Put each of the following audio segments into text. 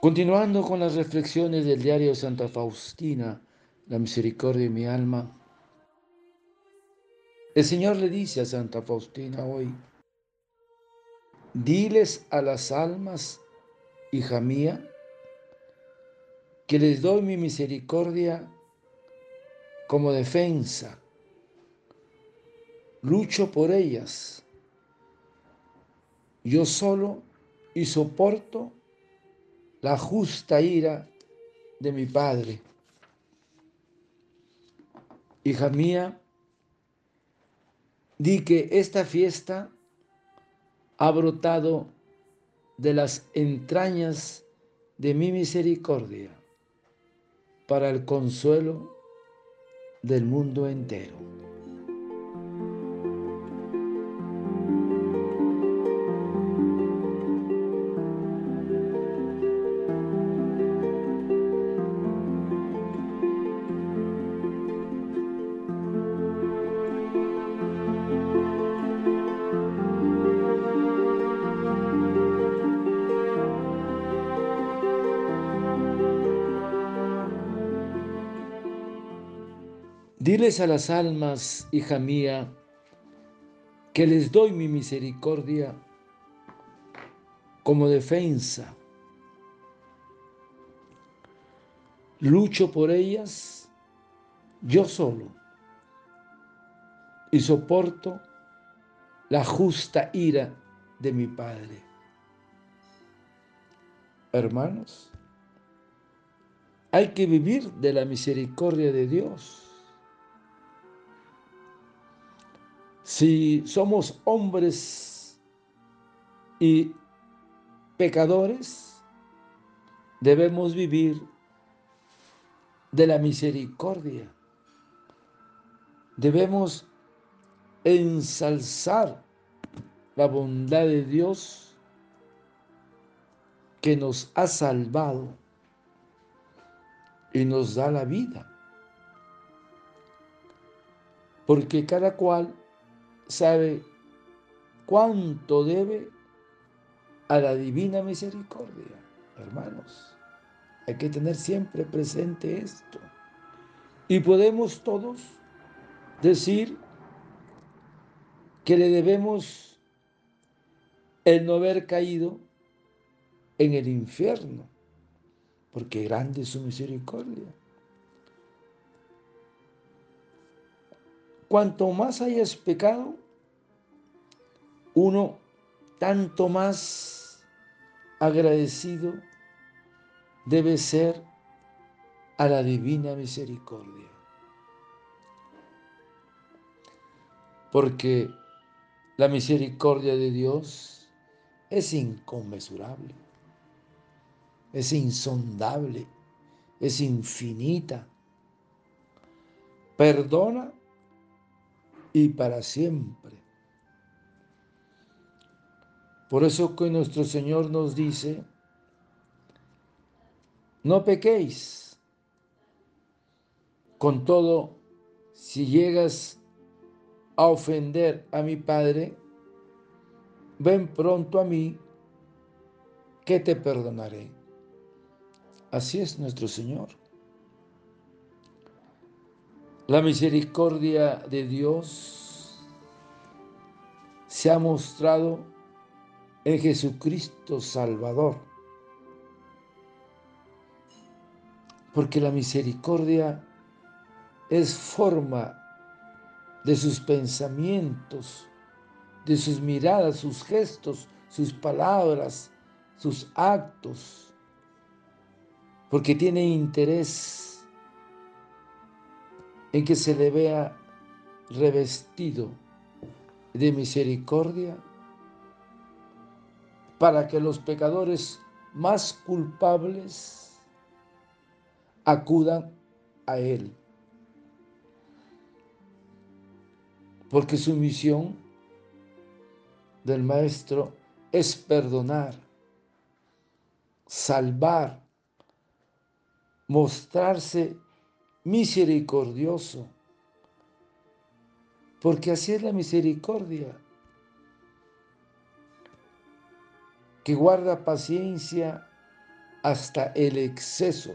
Continuando con las reflexiones del diario Santa Faustina, la misericordia de mi alma, el Señor le dice a Santa Faustina hoy, diles a las almas, hija mía, que les doy mi misericordia como defensa. Lucho por ellas. Yo solo y soporto la justa ira de mi Padre. Hija mía, di que esta fiesta ha brotado de las entrañas de mi misericordia para el consuelo del mundo entero. Diles a las almas, hija mía, que les doy mi misericordia como defensa. Lucho por ellas yo solo y soporto la justa ira de mi Padre. Hermanos, hay que vivir de la misericordia de Dios Si somos hombres y pecadores, debemos vivir de la misericordia. Debemos ensalzar la bondad de Dios que nos ha salvado y nos da la vida. Porque cada cual sabe cuánto debe a la divina misericordia. Hermanos, hay que tener siempre presente esto. Y podemos todos decir que le debemos el no haber caído en el infierno, porque grande es su misericordia. Cuanto más hayas pecado, uno tanto más agradecido debe ser a la divina misericordia. Porque la misericordia de Dios es inconmensurable, es insondable, es infinita. Perdona y para siempre. Por eso que nuestro Señor nos dice, no pequéis. Con todo, si llegas a ofender a mi Padre, ven pronto a mí, que te perdonaré. Así es nuestro Señor. La misericordia de Dios se ha mostrado en Jesucristo Salvador. Porque la misericordia es forma de sus pensamientos, de sus miradas, sus gestos, sus palabras, sus actos, porque tiene interés en que se le vea revestido de misericordia para que los pecadores más culpables acudan a Él. Porque su misión del Maestro es perdonar, salvar, mostrarse misericordioso. Porque así es la misericordia. Que guarda paciencia hasta el exceso.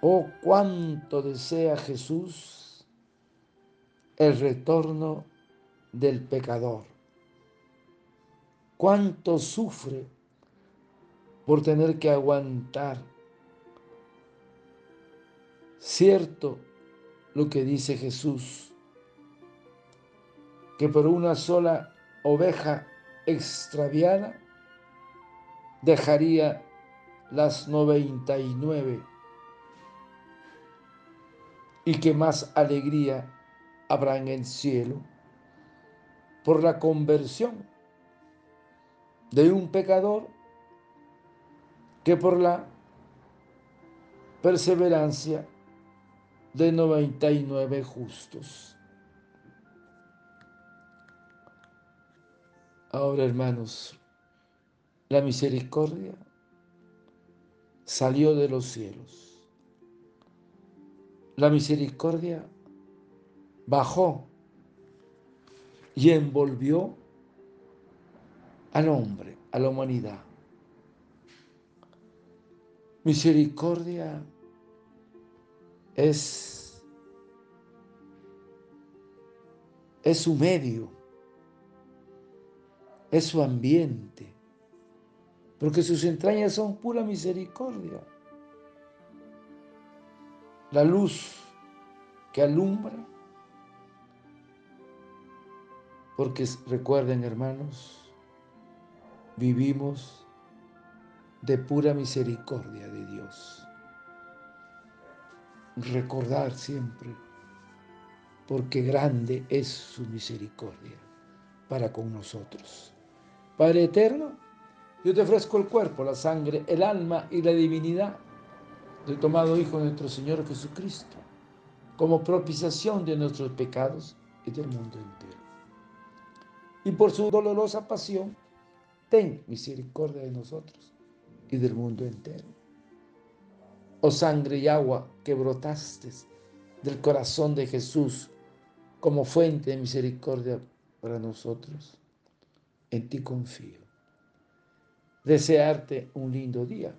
Oh, cuánto desea Jesús el retorno del pecador. Cuánto sufre por tener que aguantar. Cierto lo que dice Jesús, que por una sola oveja extraviada dejaría las noventa y nueve y que más alegría habrá en el cielo por la conversión de un pecador que por la perseverancia de 99 justos. Ahora, hermanos, la misericordia salió de los cielos. La misericordia bajó y envolvió al hombre, a la humanidad. Misericordia es, es su medio, es su ambiente, porque sus entrañas son pura misericordia. La luz que alumbra, porque recuerden hermanos, vivimos de pura misericordia de Dios. Recordar siempre, porque grande es su misericordia para con nosotros. Padre eterno, yo te ofrezco el cuerpo, la sangre, el alma y la divinidad del tomado Hijo de nuestro Señor Jesucristo, como propiciación de nuestros pecados y del mundo entero. Y por su dolorosa pasión, ten misericordia de nosotros y del mundo entero. Oh sangre y agua que brotaste del corazón de Jesús como fuente de misericordia para nosotros, en ti confío. Desearte un lindo día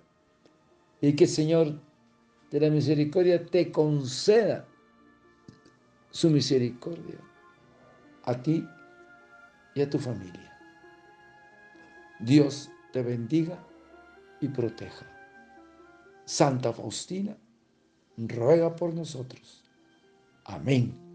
y que el Señor de la misericordia te conceda su misericordia a ti y a tu familia. Dios te bendiga y proteja. Santa Faustina, ruega por nosotros. Amén.